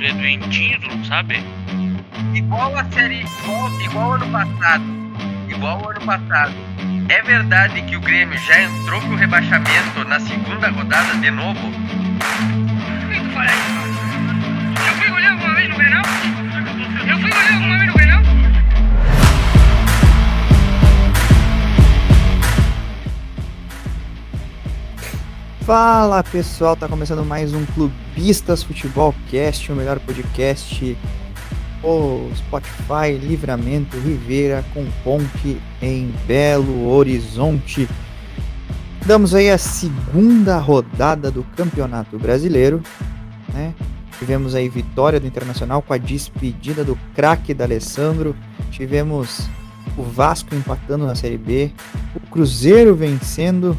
tu é doentinho, tu não sabe? Igual a série, igual, igual ano passado. Igual ano passado. É verdade que o Grêmio já entrou pro rebaixamento na segunda rodada de novo? Eu fui goleiro alguma vez no Grenal? Eu fui goleiro alguma vez no Grenal? Fala pessoal, tá começando mais um Clubistas Futebol Cast, o melhor podcast o Spotify, Livramento, Ribeira com ponte em Belo Horizonte. Damos aí a segunda rodada do Campeonato Brasileiro, né? Tivemos aí vitória do Internacional com a despedida do craque da Alessandro. Tivemos o Vasco empatando na Série B, o Cruzeiro vencendo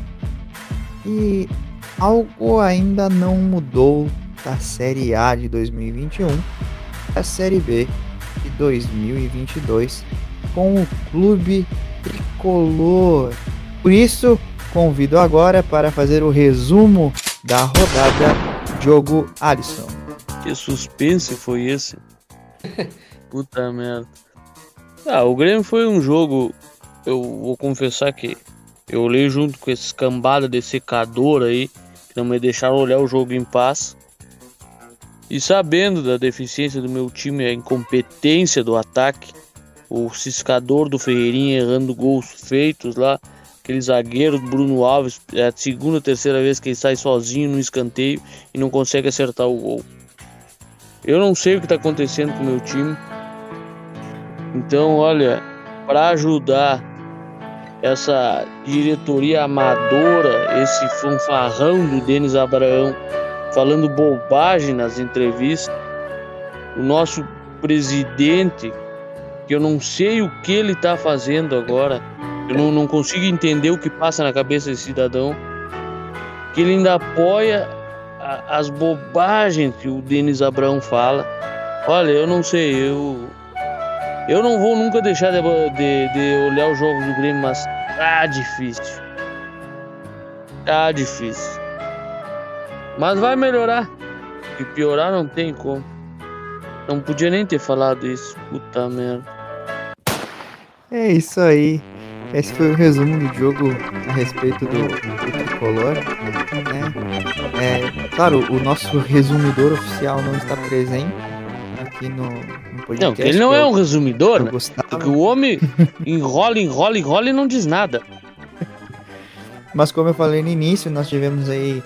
e algo ainda não mudou da Série A de 2021 a Série B de 2022 com o Clube Tricolor. Por isso, convido agora para fazer o resumo da rodada Jogo Alisson. Que suspense foi esse? Puta merda. Ah, o Grêmio foi um jogo. Eu vou confessar que eu olhei junto com esse cambada de secador aí, não me deixaram olhar o jogo em paz. E sabendo da deficiência do meu time, a incompetência do ataque, o ciscador do Ferreirinha errando gols feitos lá, aquele zagueiro Bruno Alves, é a segunda ou terceira vez que ele sai sozinho no escanteio e não consegue acertar o gol. Eu não sei o que está acontecendo com o meu time. Então, olha, para ajudar essa diretoria amadora, esse fanfarrão do Denis Abraão, falando bobagem nas entrevistas. O nosso presidente, que eu não sei o que ele está fazendo agora, eu não, não consigo entender o que passa na cabeça desse cidadão, que ele ainda apoia a, as bobagens que o Denis Abraão fala. Olha, eu não sei, eu. Eu não vou nunca deixar de, de, de olhar os jogos do Grêmio, mas tá difícil. Tá difícil. Mas vai melhorar. E piorar não tem como. Não podia nem ter falado isso. Puta merda. É isso aí. Esse foi o resumo do jogo a respeito do, do tricolor. Né? É, claro, o nosso resumidor oficial não está presente aqui no, no podcast. Não, ele não é, um resumidor, né? Porque o homem enrola, enrola, enrola e não diz nada. Mas como eu falei no início, nós tivemos aí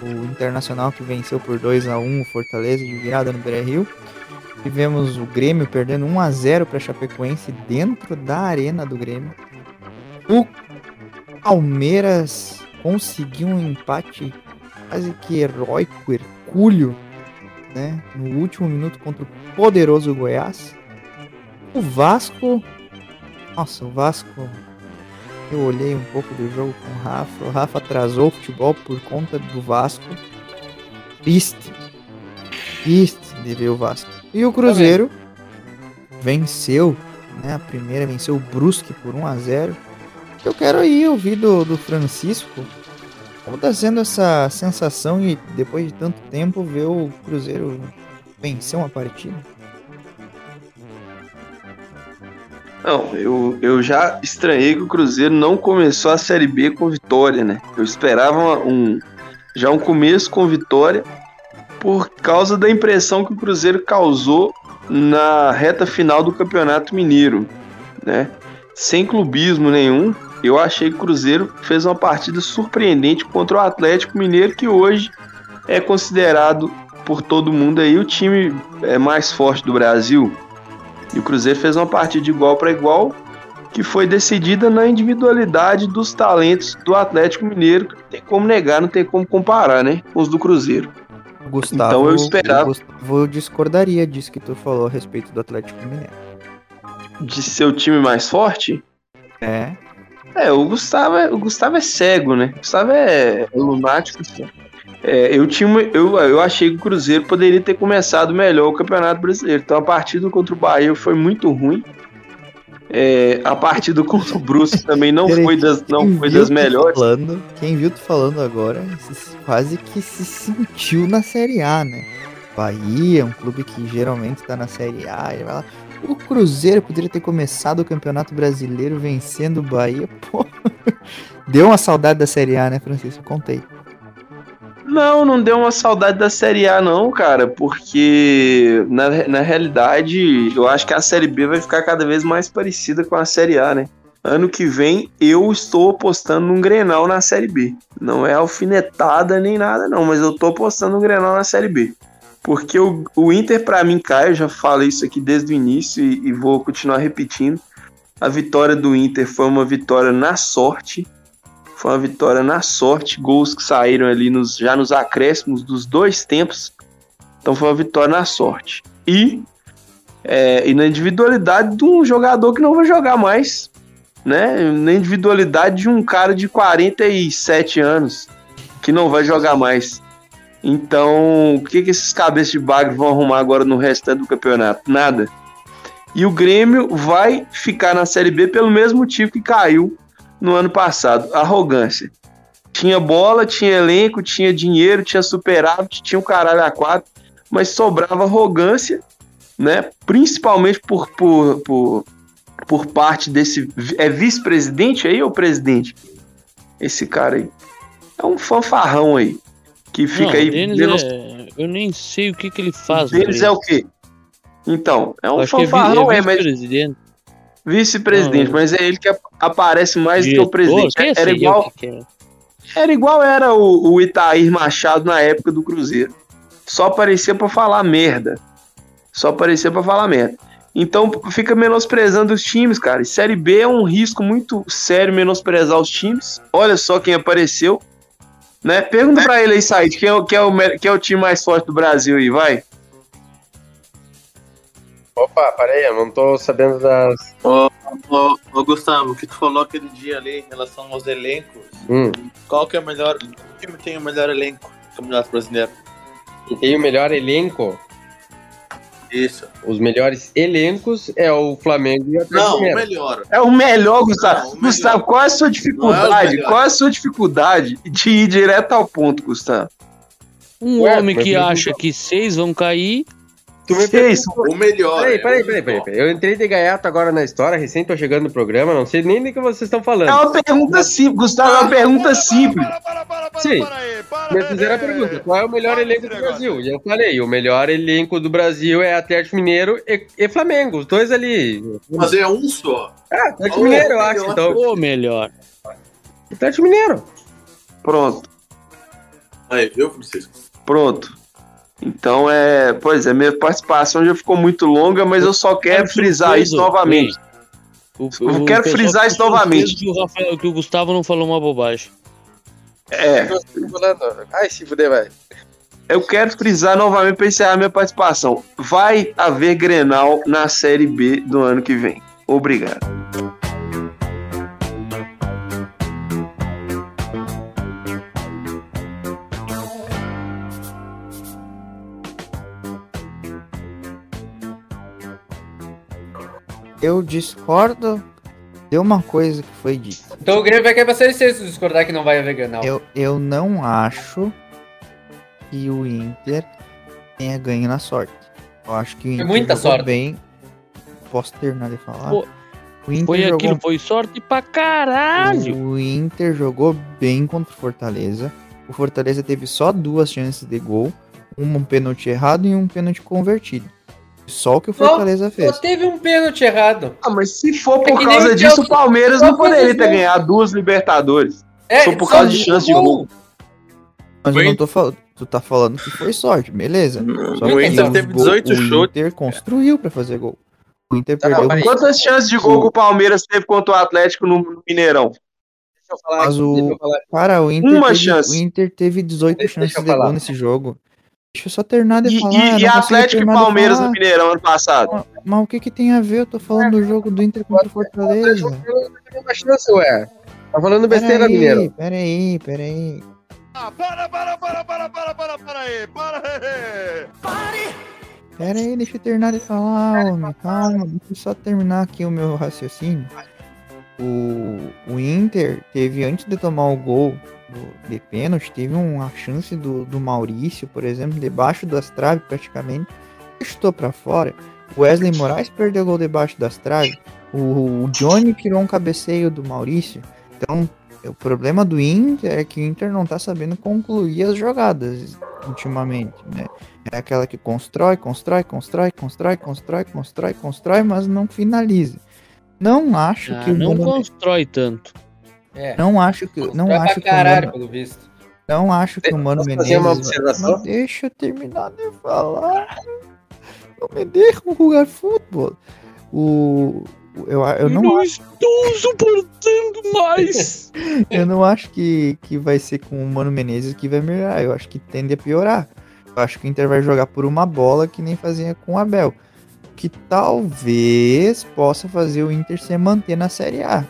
o Internacional que venceu por 2 a 1 o Fortaleza de virada no Beira-Rio. Tivemos o Grêmio perdendo 1 a 0 para Chapecoense dentro da arena do Grêmio. O Palmeiras conseguiu um empate quase que heróico, hercúleo, né, no último minuto contra o poderoso Goiás. O Vasco, nossa, o Vasco eu olhei um pouco do jogo com o Rafa. O Rafa atrasou o futebol por conta do Vasco. Triste. Triste de ver o Vasco. E o Cruzeiro venceu, né? A primeira venceu o Brusque por 1 a 0 Eu quero aí ouvir do, do Francisco como tá sendo essa sensação e depois de tanto tempo ver o Cruzeiro vencer uma partida. Não, eu, eu já estranhei que o Cruzeiro não começou a Série B com vitória, né? Eu esperava um, já um começo com vitória por causa da impressão que o Cruzeiro causou na reta final do Campeonato Mineiro, né? Sem clubismo nenhum, eu achei que o Cruzeiro fez uma partida surpreendente contra o Atlético Mineiro, que hoje é considerado por todo mundo aí o time é, mais forte do Brasil. E o Cruzeiro fez uma partida de igual para igual, que foi decidida na individualidade dos talentos do Atlético Mineiro, que não tem como negar, não tem como comparar, né, com os do Cruzeiro. Gustavo, então eu esperava. Gustavo discordaria disso que tu falou a respeito do Atlético Mineiro. De ser o time mais forte? É. É, o Gustavo é, o Gustavo é cego, né? O Gustavo é, é lunático. Assim. É, eu, tinha, eu, eu achei que o Cruzeiro poderia ter começado melhor o Campeonato Brasileiro. Então a partida contra o Bahia foi muito ruim. É, a partida contra o Brusque também não foi das, não foi das melhores. Falando, quem viu tu falando agora quase que se sentiu na Série A, né? Bahia, um clube que geralmente tá na Série A. Ele vai lá. O Cruzeiro poderia ter começado o Campeonato Brasileiro vencendo o Bahia. Pô, deu uma saudade da Série A, né, Francisco? Contei. Não, não deu uma saudade da Série A, não, cara, porque na, na realidade eu acho que a Série B vai ficar cada vez mais parecida com a Série A, né? Ano que vem eu estou apostando num Grenal na Série B. Não é alfinetada nem nada, não, mas eu tô apostando num Grenal na Série B. Porque o, o Inter, para mim, cai, eu já falei isso aqui desde o início e, e vou continuar repetindo. A vitória do Inter foi uma vitória na sorte. Foi uma vitória na sorte. Gols que saíram ali nos, já nos acréscimos dos dois tempos. Então foi uma vitória na sorte. E, é, e na individualidade de um jogador que não vai jogar mais né? Na individualidade de um cara de 47 anos que não vai jogar mais. Então, o que, que esses cabeças de bagre vão arrumar agora no restante do campeonato? Nada. E o Grêmio vai ficar na Série B pelo mesmo motivo que caiu no ano passado: arrogância. Tinha bola, tinha elenco, tinha dinheiro, tinha superávit, tinha um caralho a quatro, mas sobrava arrogância, né? Principalmente por, por, por por parte desse. É vice-presidente aí ou presidente? Esse cara aí. É um fanfarrão aí. Que fica Não, aí. Denos- é- Eu nem sei o que, que ele faz. Velho. é o quê? Então, é um é, fanfarrão, é é, mas vice-presidente. vice-presidente, Não, mas é ele que ap- aparece mais do que o presidente. Era igual, que que é. era igual era o, o Itair Machado na época do Cruzeiro. Só aparecia pra falar merda. Só aparecia pra falar merda. Então fica menosprezando os times, cara. E Série B é um risco muito sério menosprezar os times. Olha só quem apareceu. Né? Pergunta pra ele aí, Said, quem é, o- quem, é o, quem é o time mais forte do Brasil aí, vai? Opa, peraí, eu não tô sabendo das. Ô, ô, ô, Gustavo, o que tu falou aquele dia ali em relação aos elencos, Hum. qual que é o melhor. Que time tem o melhor elenco do Campeonato Brasileiro? E tem o melhor elenco. Isso. Os melhores elencos é o Flamengo e o Atlético Não, o melhor. É o melhor, Gustavo. Não, o melhor. Gustavo, qual é a sua é dificuldade? melhor. qual é a sua dificuldade de ir direto ao ponto, Gustavo? Um Ué, homem que acha que seis vão cair. Tu me perguntou- O melhor. Peraí, é peraí, peraí, peraí, peraí. Eu entrei de gaiato agora na história, recém tô chegando no programa, não sei nem do que vocês estão falando. É uma pergunta simples, Gustavo, é uma pergunta simples. Sim, me fizeram a pergunta, qual é o melhor elenco do Brasil? E eu falei, o melhor elenco do Brasil é Atlético Mineiro e, e Flamengo, os dois ali. Mas é um só. Ah, Atlético Ô, Mineiro, eu acho, então. O melhor. Atlético Mineiro. Pronto, Aí, viu, Francisco? pronto. Então é. Pois é, minha participação já ficou muito longa, mas eu só quero Tá frisar isso novamente. O, Eu quero frisar ficou isso novamente. Que o, Rafael- que o Gustavo não falou uma bobagem. É, Ai, se fuder, vai. eu quero frisar novamente para encerrar minha participação. Vai haver Grenal na Série B do ano que vem. Obrigado. Eu discordo de uma coisa que foi dita. Então o Grêmio vai cair C se discordar que não vai haver Grenal. Eu, eu não acho que o Inter tenha ganho na sorte. Eu acho que o Inter muita jogou sorte. bem. Posso terminar de falar? Pô, o Inter Foi jogou aquilo, foi sorte pra caralho. O Inter jogou bem contra o Fortaleza. O Fortaleza teve só duas chances de gol, um pênalti errado e um pênalti convertido. Só o que o Só- Fortaleza fez. Só teve um pênalti errado. Ah, mas se for É por nem causa o disso, o Palmeiras só não poderia ter gol. ganhado duas Libertadores. É, Só por só causa de chance de gol. Mas eu não tô falando. Tu tá falando que foi sorte, beleza. Só O que Inter teve gol- 18 o chutes. Inter construiu pra fazer gol. O Inter Tá, perdeu. Quantas chances de gol que o Palmeiras teve contra o Atlético no Mineirão? Deixa eu falar Mas aqui, o- deixa eu falar. Cara, o Inter, Uma teve, chance. o Inter teve 18 Deixa- chances deixa de gol nesse jogo. Deixa eu só terminar de E, falar. e- e Atlético e Palmeiras no Mineirão ano passado? Mas, mas o que que tem a ver? Eu tô falando do jogo do Inter contra o Fortaleza. uma chance, ué. Tá falando besteira, Mineiro. Peraí, peraí. Para, para, para, para, para, para, para aí, para aí. Peraí, deixa eu terminar de falar, homem. Calma, deixa eu só terminar aqui o meu raciocínio. O, o Inter teve, antes de tomar o gol do- de pênalti, teve uma chance do, do Maurício, por exemplo, debaixo das traves praticamente, chutou pra fora. O Wesley Moraes perdeu gol debaixo das traves. O, o Johnny tirou um cabeceio do Maurício. Então, o problema do Inter é que o Inter não tá sabendo concluir as jogadas ultimamente, né? É aquela que constrói, constrói, constrói, constrói, constrói, constrói, constrói, mas não finaliza. Não acho Ah, que o não constrói tanto. É. não acho que não Vai acho que o caralho, Mano, pelo visto. não acho que o Mano Posso fazer uma Menezes observação? Mas deixa eu terminar de falar. Não me deixa jogar futebol. O o- eu, eu não estou suportando mais. eu não acho que, que vai ser com o Mano Menezes que vai melhorar. Eu acho que tende a piorar. Eu acho que o Inter vai jogar por uma bola que nem fazia com o Abel. Que talvez possa fazer o Inter se manter na Série A.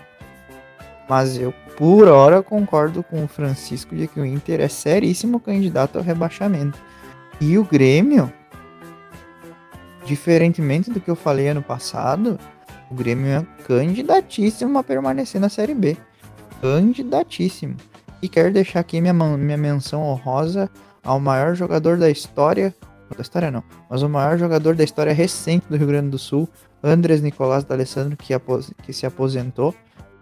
Mas eu, por hora, concordo com o Francisco de que o Inter é seríssimo candidato ao rebaixamento. E o Grêmio, diferentemente do que eu falei ano passado, o Grêmio é candidatíssimo a permanecer na Série B. Candidatíssimo. E quero deixar aqui minha, minha menção honrosa ao maior jogador da história. Da história não, mas o maior jogador da história recente do Rio Grande do Sul, Andrés Nicolás D'Alessandro, que, que se aposentou.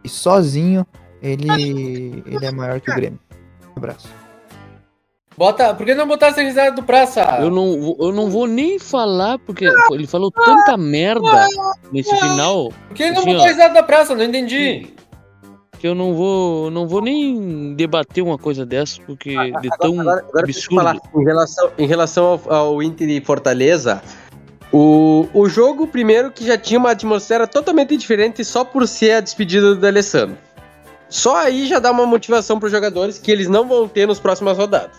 E sozinho ele, ele é maior que o Grêmio. Um abraço. Bota, por que não botar essa risada do praça? Eu não, vou- eu não vou nem falar, porque ele falou tanta merda nesse final Por que não assim, botar a risada da praça? Não entendi. que eu não vou, não vou nem debater uma coisa dessa, porque de tão Agora, agora eu falar, absurdo. em relação, em relação ao, ao Inter e Fortaleza, o, o jogo, primeiro, que já tinha uma atmosfera totalmente diferente só por ser a despedida do Alessandro. Só aí já dá uma motivação para os jogadores que eles não vão ter nas próximas rodadas.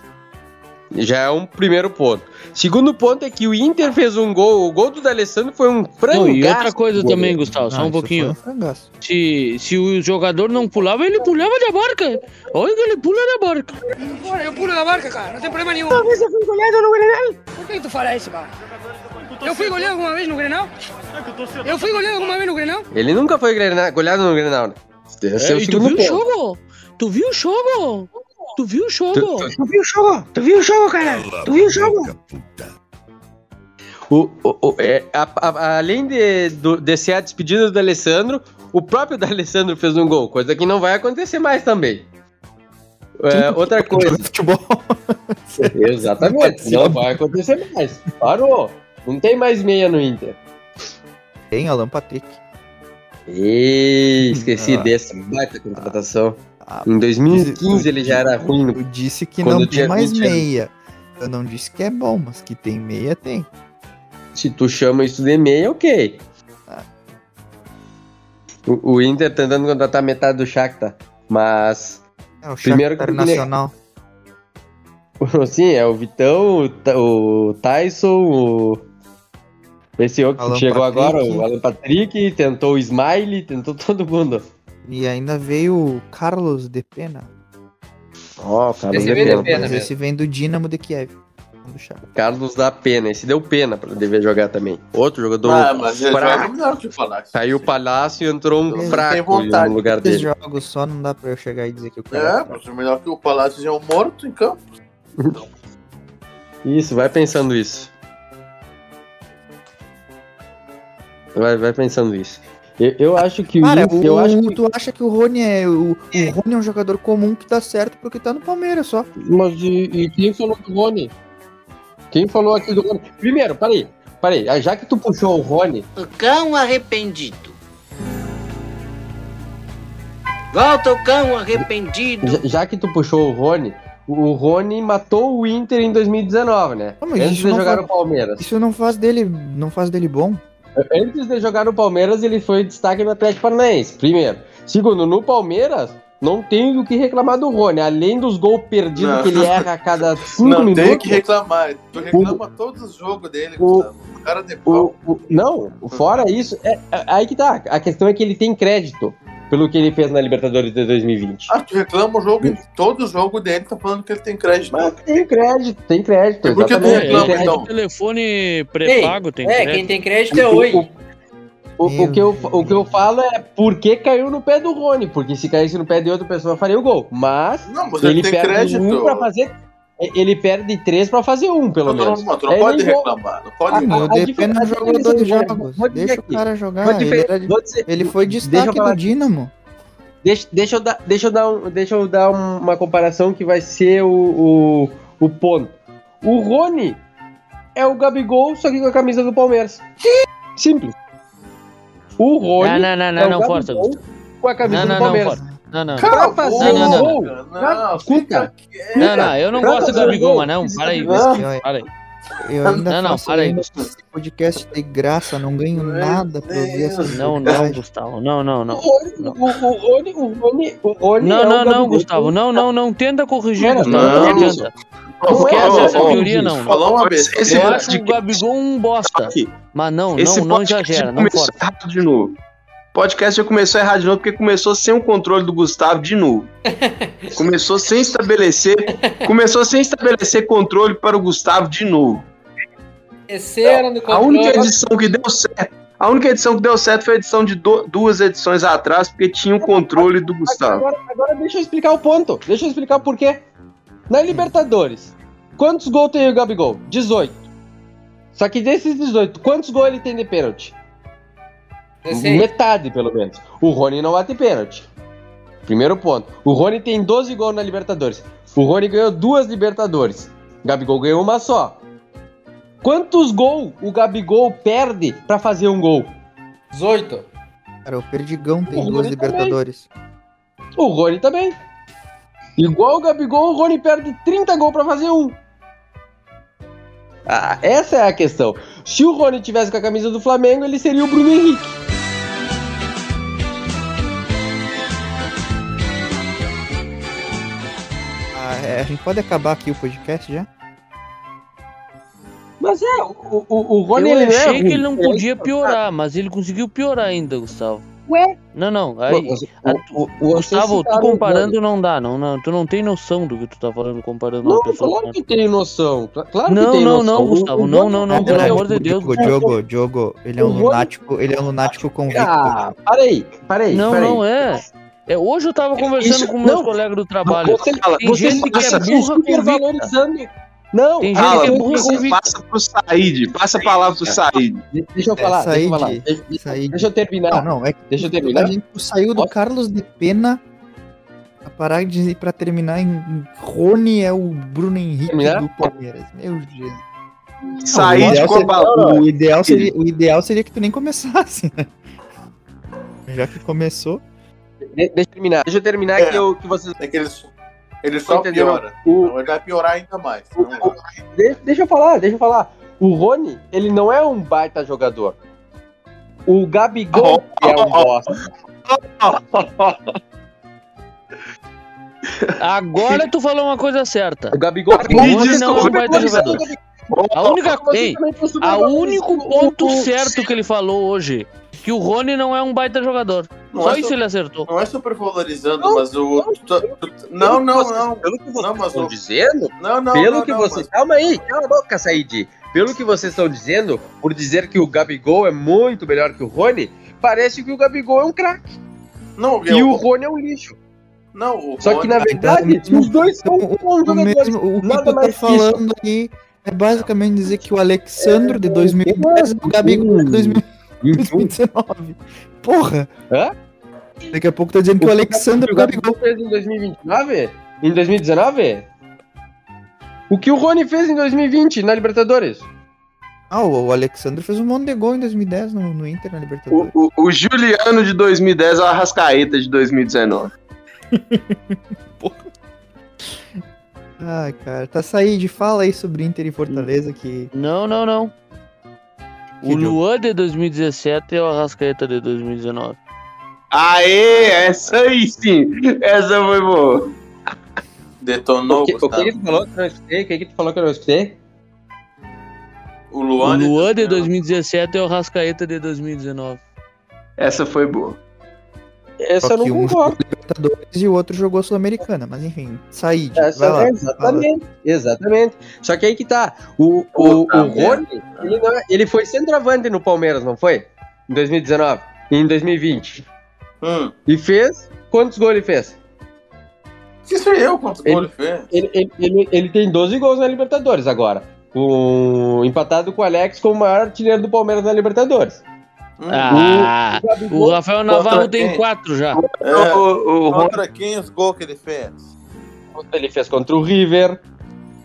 Já é um primeiro ponto. Segundo ponto é que o Inter fez um gol, o gol do D'Alessandro foi um frango. E outra coisa também, Gustavo, só Ah, um pouquinho. um. Se, se o jogador não pulava, ele pulava da barca. Olha que ele pula da barca. Bora, eu pulo da barca, cara, não tem problema nenhum. Talvez eu fui goleado no Grenal. Por que tu fala isso, cara? Eu fui goleado alguma vez no Grenal? Eu fui goleado alguma vez no Grenal? Ele nunca foi goleado no Grenal, né? É, É, o e tu viu o jogo? Tu viu o jogo? Tu viu o jogo? Tu viu o jogo? Tu viu o jogo, cara? Tu viu o jogo? O, o- o- é, a- a- além de, do, de ser a despedida do Alessandro, o próprio D'Alessandro fez um gol, coisa que não vai acontecer mais também. É, outra coisa. Futebol. Exatamente, não vai acontecer mais. Parou. Não tem mais meia no Inter. Tem Alan Patrick. Ih, esqueci Ah. dessa baita contratação. Ah, Em 2015 ele já era ruim. Eu disse que Quando não tinha tem mais 20 anos. meia. Eu não disse que é bom, mas que tem meia, tem. Se tu chama isso de meia, ok. Ah. O, o Inter tentando contratar metade do Shakhtar, mas É o Primeiro Shakhtar que Nacional. Sim, é o Vitão, o, o Tyson, o. Esse outro Alan que chegou Patrick. agora, o Alan Patrick, tentou o Smiley, tentou todo mundo. E ainda veio o Carlos de Pena. Ó, Carlos Esse deu veio de pena. pena. Mas mesmo. esse vem do Dinamo de Kiev. Carlos dá pena, esse deu pena pra dever jogar também. Outro jogador Ah, mas fraco. joga melhor que o Palácio. Saiu o Palácio e entrou um Eu fraco no lugar Esses dele. jogos só não dá pra eu chegar e dizer que o É, cara. mas é melhor que o Palácio é um morto em campo. Isso, vai pensando isso. Vai, vai pensando isso. Eu, eu acho que o Cara, o, eu acho que tu acha que o Rony é. O, o Rony é um jogador comum que tá certo porque tá no Palmeiras só. Mas e, e quem falou do Rony? Quem falou aqui do Rony? Primeiro, peraí, peraí, já que tu puxou o Rony, O cão arrependido. Volta o cão arrependido. já, já que tu puxou o Rony, o Rony matou o Inter em 2019, né? Ah, mas Antes isso de não jogar foi- no Palmeiras. Isso não faz dele. Não faz dele bom. Antes de jogar no Palmeiras, ele foi destaque no Atlético Paranaense, primeiro. Segundo, no Palmeiras, não tem o que reclamar do Rony. Além dos gols perdidos Não. que ele erra a cada cinco Não minutos. tem que reclamar. Tu reclama todos os jogos dele, O-. O cara de pau. O, o- não, fora isso, é, é- aí que tá. A questão é que ele tem crédito pelo que ele fez na Libertadores de 2020. Ah, tu reclama o jogo, todo jogo dele tá falando que ele tem crédito. Mas tem crédito, tem crédito. E por que tu reclama, Tem então? Telefone pré-pago tem É, crédito. quem tem crédito é oi. O, O, o que eu, o que eu falo é por que caiu no pé do Rony. Porque se caísse no pé de outra pessoa, faria o gol. Mas Não, mas ele ele tem perde crédito. um pra fazer. Ele perde três pra fazer um, pelo não, menos. não, tu não É pode reclamar. Não pode Ah, reclamar. O a Depena diferença- jogou dois diferença- jogos. Deixa o aqui. cara Vou jogar. Ele, era ele foi destaque do. Dinamo. Deixa, deixa, eu dar, deixa, eu dar um, deixa eu dar um- uma comparação que vai ser o, o, o ponto. O Rony é o Gabigol, só que com a camisa do Palmeiras. Simples. O Rony Não, não, não, é não, o não, força, Gabigol com a camisa Não, do não, não, Palmeiras. força. Não, não. Pra Cala a fazer não, gol, Não, pra- fica escuta. Não, não, eu não gosto do Gabigol, gol, mas não, para aí. Não. Para aí. eu ainda Não, não, para aí. esse podcast de graça, não ganho nada pra ouvir essa Não, não. Gustavo. Não, não, não. O, o Rony, o Rony, o Rony Não, é não, não. Gustavo. Não, não, não. Tenta corrigir, Não, Gustavo. não, Não adianta. Não Esquece essa teoria, não. Falou uma vez. esse Eu acho o Gabigol um bosta. Aqui, Mas não, não, não exagera, não força. de novo. O podcast já começou errado de novo porque começou sem o controle do Gustavo de novo. começou sem estabelecer, começou sem estabelecer controle para o Gustavo de novo. Esqueceram do A única edição que deu certo, a única edição que deu certo foi a edição de do- duas edições atrás porque tinha o controle do Gustavo. Agora, agora deixa eu explicar o ponto. Deixa eu explicar por quê. Na Libertadores, quantos gols tem o Gabigol? 18. Só que desses 18, quantos gols ele tem de pênalti? Metade, pelo menos. O Rony não bate pênalti. Primeiro ponto. O Rony tem 12 gols na Libertadores. O Rony ganhou duas Libertadores. O Gabigol ganhou uma só. Quantos gols o Gabigol perde pra fazer um gol? 18. Cara, o Perdigão tem O duas Rony Libertadores. O Rony também. Igual o Gabigol, o Rony perde 30 gols pra fazer um. Ah, essa é a questão. Se o Rony tivesse com a camisa do Flamengo, ele seria o Bruno Henrique. É, a gente pode acabar aqui o podcast já? Mas é, o, o, o Rony Eu ele é achei ruim. que ele não é podia piorar, mas ele conseguiu piorar ainda, Gustavo. Ué? Não, não. Aí, a- o- o- Gustavo, tu comparando não dá, não, não. Tu não tem noção do que tu tá falando comparando Não, uma pessoa claro com que tem noção. Cla- Claro que Não, tem não, noção. não, Gustavo, o não, não, não, É pelo amor de Deus. Diogo, Diogo, Diogo, ele é O um lunático, ele é um lunático convicto. Ah, parei, parei. Não, não é. É, hoje eu tava conversando Isso- com meus não. colegas do trabalho. Você, Tem você gente que é passa burra super convicta. valorizando. Não, Tem gente ah, que é burra eu- convicta. Passa pro Said, passa a palavra pro Said. Deixa eu É, falar, deixa eu falar. Said, Deixa, Said. deixa eu terminar. Não, não, é que Deixa eu a terminar. gente saiu do? Carlos de Pena a parar de ir pra terminar em Rony é o Bruno Henrique Terminar? do Palmeiras. Meu Deus. Said ideal com a. O ideal, seria, o ideal seria que tu nem começasse, né? Já que começou. De- deixa eu terminar. Deixa eu terminar É. que, eu, que vocês. É que ele, ele só Entenderam? piora. O- Não, ele vai piorar ainda mais. o- Não o- deixa eu falar, deixa eu falar. O Rony, ele não é um baita jogador. O Gabigol é um bosta. Agora tu falou uma coisa certa. O Gabigol O Rony não é um baita jogador. A única, super a único ponto certo que ele falou hoje, que o Rony não é um baita jogador. Não Só é isso ele acertou. Não é super valorizando, Não, mas o. tu- tu- Não, Pelo que não, não. Pelo que vocês Não, mas estão o- dizendo, Não, não. pelo não, que não, vocês. mas- Calma aí, cala a boca, Said. Pelo que vocês estão dizendo, por dizer que o Gabigol é muito melhor que o Rony, parece que o Gabigol é um craque. Não, E eu- o Rony é um lixo. Não, o Só que Rony- na verdade, mesmo- os dois são Então, bons o, jogadores. mesmo, o que Nada tu tá falando aqui é basicamente dizer que o Alexandro de 2010 é o Gabigol de 2000 2019. Porra! Hã? Daqui a pouco tá dizendo que o Alexandre é o o Gabigol. fez em 2029? Em 2019? O que o Rony fez em 2020 na Libertadores? Ah, o o Alexandre fez um monte de gol em 2010 no, no Inter na Libertadores. O, o- o Juliano de 2010 é o Arrascaeta de 2019. Ai, cara, tá saindo, fala aí sobre Inter e Fortaleza que. Não, não, não. O Que jogo? Luan de 2017 é o Arrascaeta de 2019. Aê, essa aí sim. Essa foi boa. Detonou, O que, o que que tu falou que eu não escutei? O que que tu falou que eu não escutei? O O Luan, Luan de 2019. 2017 é o Arrascaeta de 2019. Essa foi boa. Essa eu não um concordo. Libertadores e o outro jogou Sul-Americana, mas enfim, Said, Essa, vai lá. exatamente, exatamente. Só que aí que tá. O, o, o Rony, ele, não é- ele foi centroavante no Palmeiras, não foi? em 2019, em 2020. Hum. E fez. Quantos gols ele fez? Que sei eu quantos Ele- gols ele fez. Ele, ele, ele, ele tem 12 gols na Libertadores agora. Com, empatado com o Alex como o maior artilheiro do Palmeiras na Libertadores. Hum. Ah, O Gabigol- o Rafael Navarro tem quem? quatro já. É, O, o, o contra quem os gols que ele fez? Ele fez contra o River.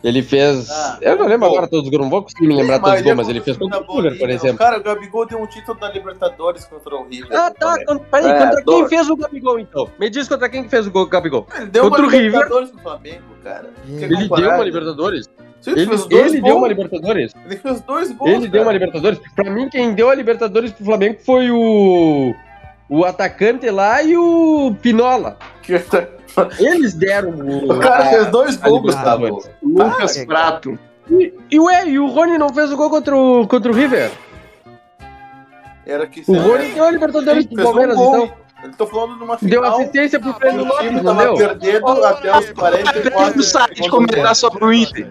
Ele fez. Ah, eu não lembro gol. agora todos os gols, não vou conseguir me lembrar todos os gols, mas ele fez contra o River, por Bolívia. exemplo. Cara, o Gabigol deu um título da Libertadores contra o River. Ah, tá. peraí, É, contra quem fez o Gabigol então? Me diz contra quem que fez o gol Gabigol. Ele deu Contra uma o River. Libertadores pro Flamengo, cara. Ele deu uma? Libertadores. Ele, fez dois ele gols. deu uma Libertadores. Ele fez dois gols. Ele deu uma Libertadores. Pra mim, quem deu a Libertadores pro Flamengo foi o. O atacante lá e o Pinola. Eles deram o. O cara a- fez dois gols, Gustavo. Lucas Ah, Prato. E, e ué, e o Rony não fez o gol contra o, contra o River? Era que O Rony deu a Libertadores pro fez um Palmeiras, gol. então. Eu tô falando numa final. Deu assistência pro Breno O Lopes, time não tava deu? perdendo até os 44. Não sai de comentar sobre o Inter.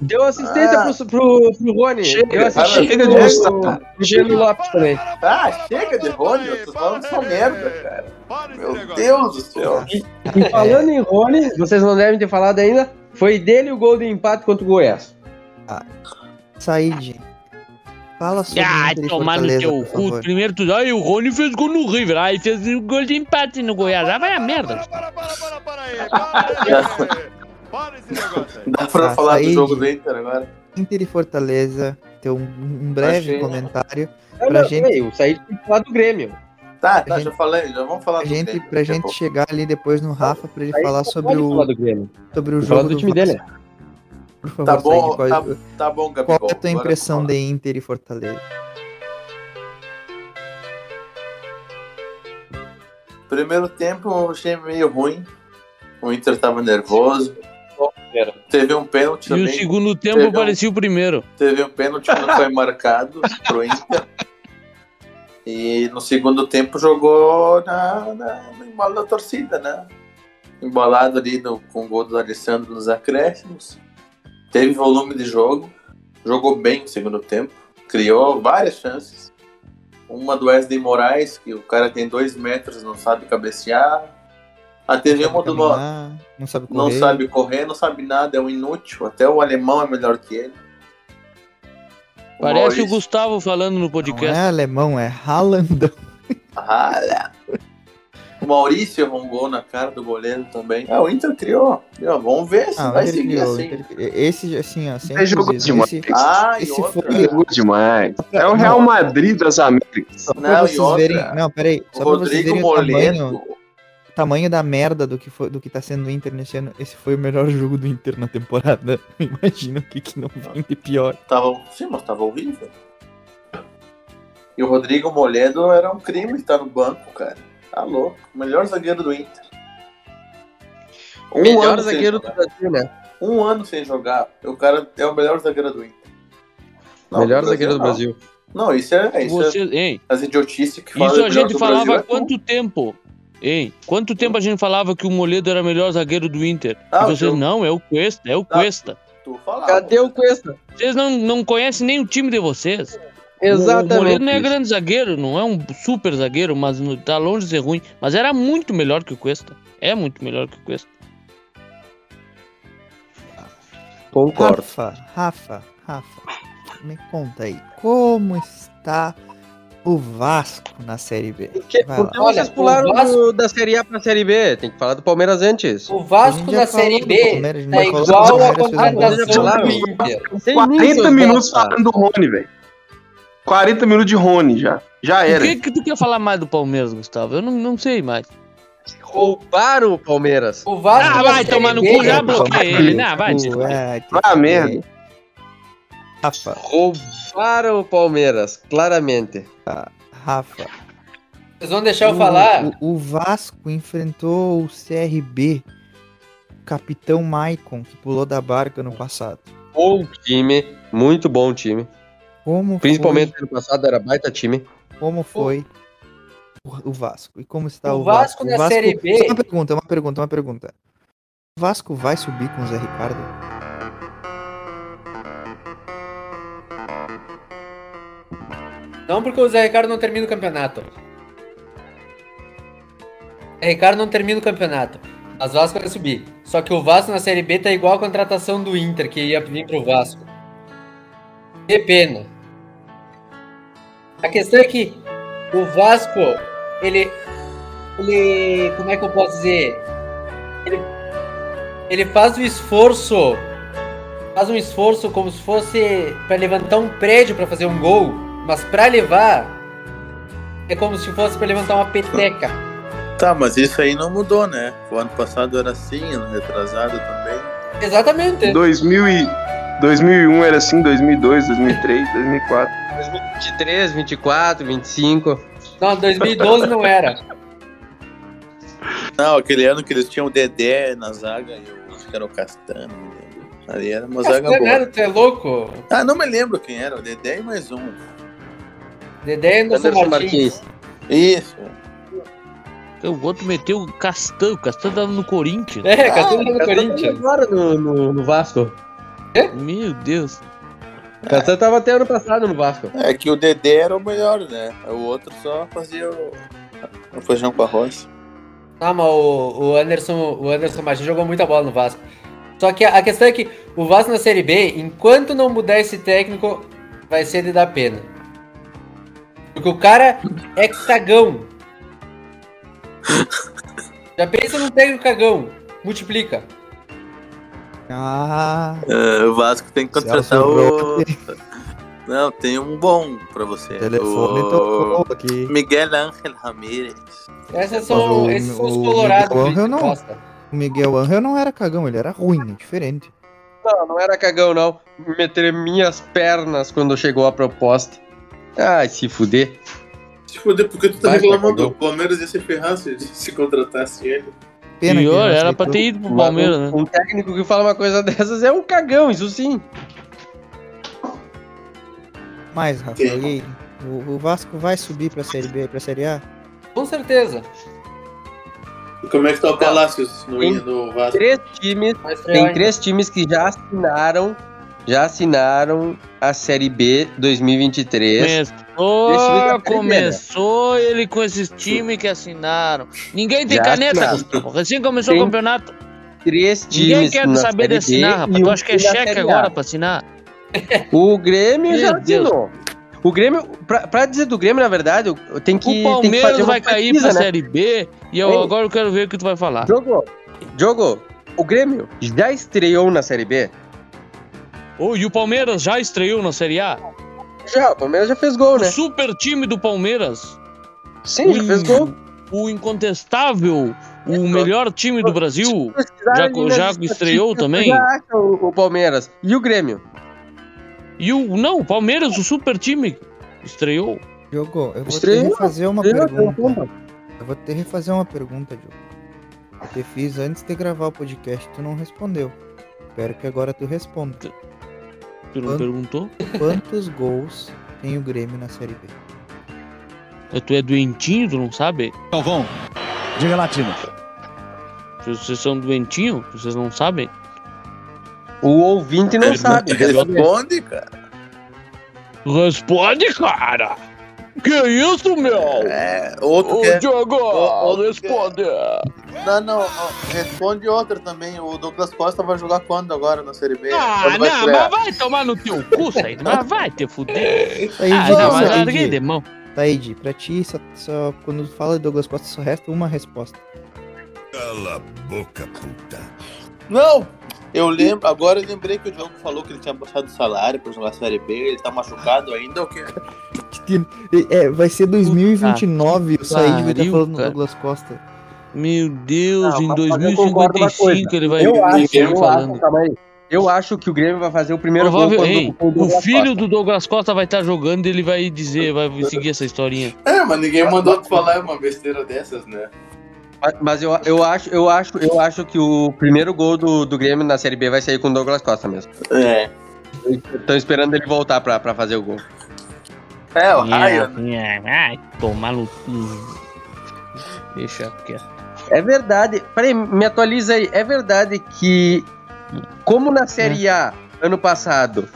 Deu assistência Ah. pro, pro, pro Rony. Chega, deu assistência chega pro, de mostrar. Lopes também. Ah, chega de Rony, eu tô falando só merda, cara. Meu Deus do céu. E falando em Rony, vocês não devem ter falado ainda, foi dele o gol de empate contra o Goiás. Said. Fala sobre Ah, tomar no teu cu. Primeiro tudo. Ai, o Rony fez gol no River. Aí fez um gol de empate no Goiás. Ah, vai a merda. Para, para, para, para aí. Para aí. Para esse negócio aí. Dá pra Ah, falar do jogo do Inter agora? Inter e Fortaleza, ter um, um breve Achei. comentário Não, Pra não, gente- peraí, Said tem que falar do Grêmio. Tá, tá, A já gente- falei, já vamos falar pra do gente, Grêmio pra gente pouco. chegar ali depois no Rafa pra ele falar sobre falar o, Grêmio. sobre o falar jogo do do time Vasco. dele. Por favor, Tá bom, Said, qual, tá, tá bom, qual Gabigol. é a tua impressão de Inter e Fortaleza? Primeiro tempo eu achei meio ruim. O Inter tava nervoso. Teve um pênalti E o segundo tempo Teve um- parecia o primeiro. Teve um pênalti que não foi marcado pro Inter. E no segundo tempo jogou na, na, no embalo da torcida, né? Embolado ali no, com o gol do Alessandro nos acréscimos. Teve volume de jogo. Jogou bem no segundo tempo. Criou várias chances. Uma do Wesley Moraes, que o cara tem dois metros e não sabe cabecear. A teve uma do Lo- caminhar, não sabe correr. não sabe correr, não sabe nada, é um inútil. Até o alemão é melhor que ele. O Parece o Maurício- Gustavo falando no Não podcast. é alemão, é Haalandão. Ah, o Maurício um gol na cara do goleiro também. Ah, o Inter criou. criou. Vamos ver se Ah, vai seguir criou, assim. Inter. Esse, assim, ó, sem Ele jogou clubismo, demais. esse- Ah, esse foi- Jogou demais. É o Real Madrid das Américas. Só Não, vocês verem. Não, peraí. O Só pra vocês Rodrigo verem o tamanho, Moledo. o tamanho da merda do que, foi, do que tá sendo o Inter nesse ano. Esse foi o melhor jogo do Inter na temporada. Imagina o que, que não vem de pior. Tava, sim, mas tava horrível. E o Rodrigo Moledo era um crime estar no banco, cara. Tá louco. O melhor zagueiro do Inter. Um Melhor ano sem zagueiro do jogar. Brasil, né? Um ano sem jogar. O cara é o melhor zagueiro do Inter. Não, Melhor do zagueiro do não. Brasil. Não, isso é, isso Você, é hein? as idiotices que falam. Isso a gente falava Brasil há é quanto tempo? Hein? Quanto tempo a gente falava que o Moledo era o melhor zagueiro do Inter? Ah, e vocês, não, é o Cuesta, é o Ah, Cuesta. Tu falava. Cadê o Cuesta? Vocês não, não conhecem nem o time de vocês. O Exatamente. Moledo não é grande zagueiro, não é um super zagueiro, mas tá longe de ser ruim. Mas era muito melhor que o Cuesta. É muito melhor que o Cuesta. Concordo. Rafa, Rafa, Rafa, me conta aí. Como está o Vasco na Série B? Que- Vai por lá. que Olha, vocês o pularam Vasco- do- da Série A pra Série B? Tem que falar do Palmeiras antes. O A Vasco na Série B tá igual a contratação do Inter. Sem 40 seus minutos falando do Rony, velho. 40 minutos de Rony já. Já era. que, que tu quer falar mais do Palmeiras, Gustavo? Eu não, não sei mais. Roubaram o Palmeiras. O Vasco Ah, vai tomar no cu, já bloqueei ele. Não, vai. te- Pô, é, que- Vai a merda. Rafa, Roubaram o Palmeiras, claramente. Rafa. Vocês vão deixar eu o- falar? O, o Vasco enfrentou o CRB, o capitão Maicon, que pulou da barca no passado. Bom time, muito bom time. Como Principalmente ano passado era baita time. foi, como foi o, o Vasco? E como está O o, Vasco na Série B- Só uma pergunta, uma pergunta, uma pergunta. O Vasco vai subir com o Zé Ricardo? Não porque o Zé Ricardo não termina o campeonato. Zé Ricardo não termina o campeonato. Mas Vasco vai subir. Só que o Vasco na Série B tá igual a contratação do Inter, que ia vir pro Vasco. Que pena. A questão é que o Vasco, ele. Ele. Como é que eu posso dizer? Ele, ele faz o esforço. Faz um esforço como se fosse para levantar um prédio para fazer um gol. Mas para levar. É como se fosse para levantar uma peteca. Tá, mas isso aí não mudou, né? O ano passado era assim, ano retrasado também. Exatamente. 2000 e 2001 era assim, 2002, 2003, 2004. 2023, 24, 25. Não, 2012 não era. Não, aquele ano que eles tinham o Dedé na zaga e eu acho que era o não lembro. Ali era uma zaga boa. Castanheiro, tu é louco? Ah, não me lembro quem era, o Dedé e mais um. Dedé e Anderson Anderson Martins. Martins. Isso. O outro meteu o Castanho. O Castanho tava no Corinthians. É, Castanheiro no Castanho Corinthians. agora no, no, no Vasco. Meu Deus. Castanho tava até ano passado no Vasco. É que o Dedé era o melhor, né? O outro só fazia o, o feijão com arroz. Ah, mas o, o Anderson, o Anderson Martins jogou muita bola no Vasco. Só que a, a questão é que o Vasco na Série B, enquanto não mudar esse técnico, vai ser de dar pena. Porque o cara é cagão. Já pensa num técnico cagão. Multiplica. Ah, É, o Vasco tem que contratar Celso o. Não, tem um bom pra você. telefone o... tocou aqui. Miguel Ángel Ramírez. Esses são, o- esses são os o colorados Miguel Angel não. gosta. O Miguel Angel não era cagão, ele era ruim, é diferente. Não, não era cagão, não. Meter minhas pernas quando chegou a proposta. Ai, se fuder. Se fuder, porque tu tá Vai, reclamando, o Palmeiras ia se ferrar se, se contratasse ele. Pena que Pior, não era pra ter ido pro Palmeiras, né? um, técnico que fala uma coisa dessas é um cagão, isso sim. Mas, Rafael, e aí? O, o Vasco vai subir pra Série B, pra Série A? Com certeza. E como é que tá o Palácios no, no Vasco? Três times, tem três times que já assinaram, já assinaram a Série B 2023. Começou, começou ele com esses times que assinaram. Ninguém tem Já caneta, assinaram. Gustavo. Recém começou Tem o campeonato. Três Ninguém times quer na saber de assinar, rapaz. e Tu um acha que é cheque agora pra assinar? O Grêmio já assinou. O Grêmio, pra, pra dizer do Grêmio, na verdade, eu- tenho que, O que Palmeiras uma vai cair pesquisa, pra né? Série B e eu, Ei. agora eu quero ver o que tu vai falar. Jogo, jogo, o Grêmio já estreou na Série B? Oh, e o Palmeiras já estreou na Série A? Já, o Palmeiras já fez gol, O né? super time do Palmeiras. Sim, já o, fez gol. o incontestável, o melhor time do Brasil. Já, já estreou também? Já acha o, o Palmeiras. E o Grêmio? E o. Não, o Palmeiras, o super time. Estreou. Diogo, eu vou Estreou, te refazer uma estreou, pergunta. Eu vou te refazer uma pergunta, Diogo. Eu te fiz antes de gravar o podcast, tu não respondeu. Espero que agora tu responda. Tu não Quanto- perguntou? Quantos gols tem o Grêmio na Série B? É, Tu é doentinho, tu não sabe? Galvão, diga latino. Vocês são doentinhos? Vocês não sabem? O ouvinte não sabe. Responde, cara. Responde, cara! Que isso, meu? É, outro Ô, que é... Diogo, outro responde! Não, não, responde outro também. O Douglas Costa vai jogar quando agora na Série B? Ah, não, estrear? mas vai tomar no teu cu, Said. Mas vai te fuder. Tá aí, Ah, não, mas tá aí, larguei de mão. Taíde, pra ti, só, só- quando fala de Douglas Costa, só resta uma resposta. Cala a boca, puta. Não! Eu lembro, agora eu lembrei que o Diogo falou que ele tinha baixado o salário pra jogar a Série B, ele tá machucado ainda ou o quê? É, vai ser 2029 o Said vai estar pariu, falando do. Douglas Costa. Meu Deus, Não, em mas eu concordo uma 2055 ele vai Eu acho, eu falando. acho, calma aí. Eu acho que o Grêmio vai fazer o primeiro Provável, gol ei, o Douglas filho Costa. do Douglas Costa vai estar jogando e ele vai dizer, vai seguir essa historinha. É, mas ninguém mandou tu falar uma besteira dessas, né? Mas- Mas eu, eu, acho, eu, acho, eu acho que o primeiro gol do, do Grêmio na Série B vai sair com o Douglas Costa mesmo. É. Estão esperando ele voltar pra, pra fazer o gol. É, o Ryan. Ai, tomar no cu. Deixa quieto. É verdade. Peraí, me atualiza aí. É verdade que, como na Série A ano passado,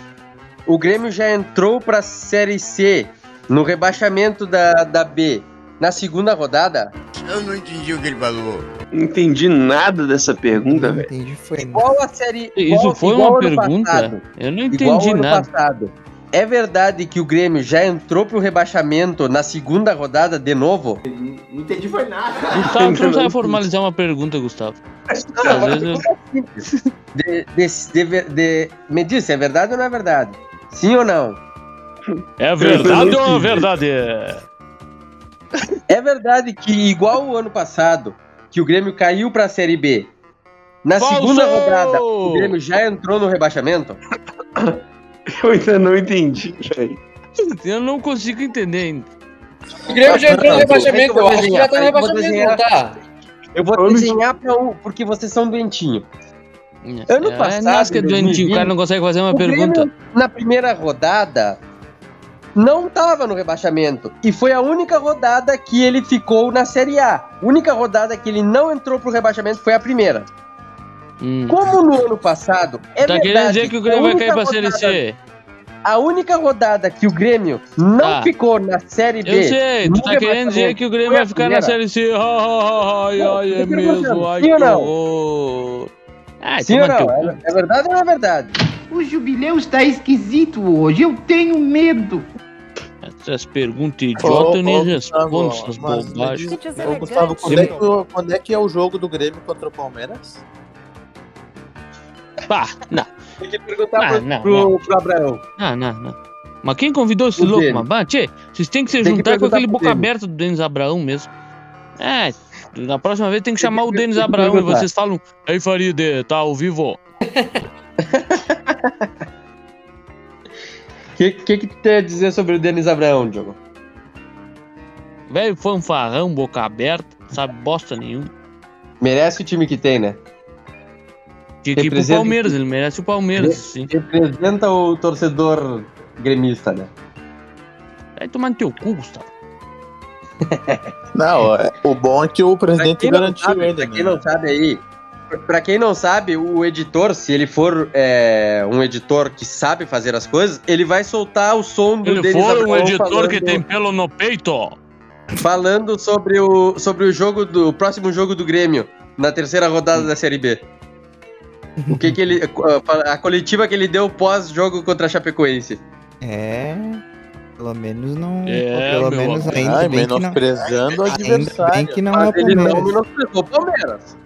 o Grêmio já entrou pra Série C no rebaixamento da, da B na segunda rodada, Eu não entendi o que ele falou. Não entendi nada dessa pergunta, velho. entendi, foi igual a série. Isso igual- foi igual uma pergunta? passado. Eu não Igual entendi ano nada. passado. É verdade que o Grêmio já entrou pro rebaixamento na segunda rodada de novo? Não entendi foi nada. Gustavo, tu não sabe formalizar uma pergunta, Gustavo. Às vezes eu- De, de- de ver- de- me diz se é verdade ou não é verdade? Sim ou não? É verdade ou não é verdade? É verdade que, igual o ano passado, que o Grêmio caiu pra Série B, na Falso! segunda rodada, o Grêmio já entrou no rebaixamento? Eu ainda não entendi, velho. Eu não consigo entender ainda. O Grêmio já entrou no É rebaixamento, eu acho que já tá no rebaixamento, tá? Eu vou desenhar pra um, porque vocês são doentinhos. Ano É, passado, nós que é doentinho, o 2020, cara não consegue fazer uma o Grêmio, pergunta. na primeira rodada, não tava no rebaixamento. E foi a única rodada que ele ficou na Série A. A única rodada que ele não entrou pro rebaixamento foi a primeira. Hum. Como no ano passado, é Tá verdade querendo dizer que o Grêmio a vai cair pra Série C? A única rodada que o Grêmio não Tá. ficou na Série B. Eu sei, tu tá querendo dizer que o Grêmio vai ficar na. Série C. Ai, ai, ai, é tô perguntando, mesmo. Ai, sim ou não? Ai, Sim ou não? É, é verdade ou não é verdade? O jubileu está esquisito hoje. Eu tenho medo. Essas perguntas idiotas eu nem respondo Gustavo, essas bobagens. Ô, Gustavo, quando é, que, quando é que é o jogo do Grêmio contra o Palmeiras? Pá, não. Tem que perguntar Ah, pro, não, pro, não. pro Abraão. Não, não, não. Mas quem convidou esse O louco, dele. mano? Bah, tchê, vocês têm que se Tem que juntar com perguntar aquele boca dele. aberta do Denis Abraão mesmo. É, na próxima vez tem que chamar o Denis tem que Abraão e vocês falam, aí Farid, tá ao vivo. O que, que, que tu tem a dizer sobre o Denis Abraão, Diogo? Velho fanfarrão, boca aberta, sabe bosta nenhuma. Merece o time que tem, né? Tinha que ir pro Representa- Palmeiras, ele merece o Palmeiras, sim. Representa o torcedor gremista, né? Vai tomar no teu cu, Gustavo. Não, é- o bom é que o presidente garantiu sabe, ele. pra né? quem não sabe aí, pra quem não sabe, o editor, se ele for é, um editor que sabe fazer as coisas, ele vai soltar o som do Ele Denis for um editor falando, que tem pelo no peito. falando sobre o, sobre o jogo do o próximo jogo do Grêmio na terceira rodada da Série B. O que que ele a, a coletiva que ele deu pós jogo contra a Chapecoense. É. Pelo menos não. É, pelo menos amor. ainda Ai, bem que não. menosprezando o Ainda bem adversário. que não é o Mas ele não Palmeiras. menosprezou o Palmeiras.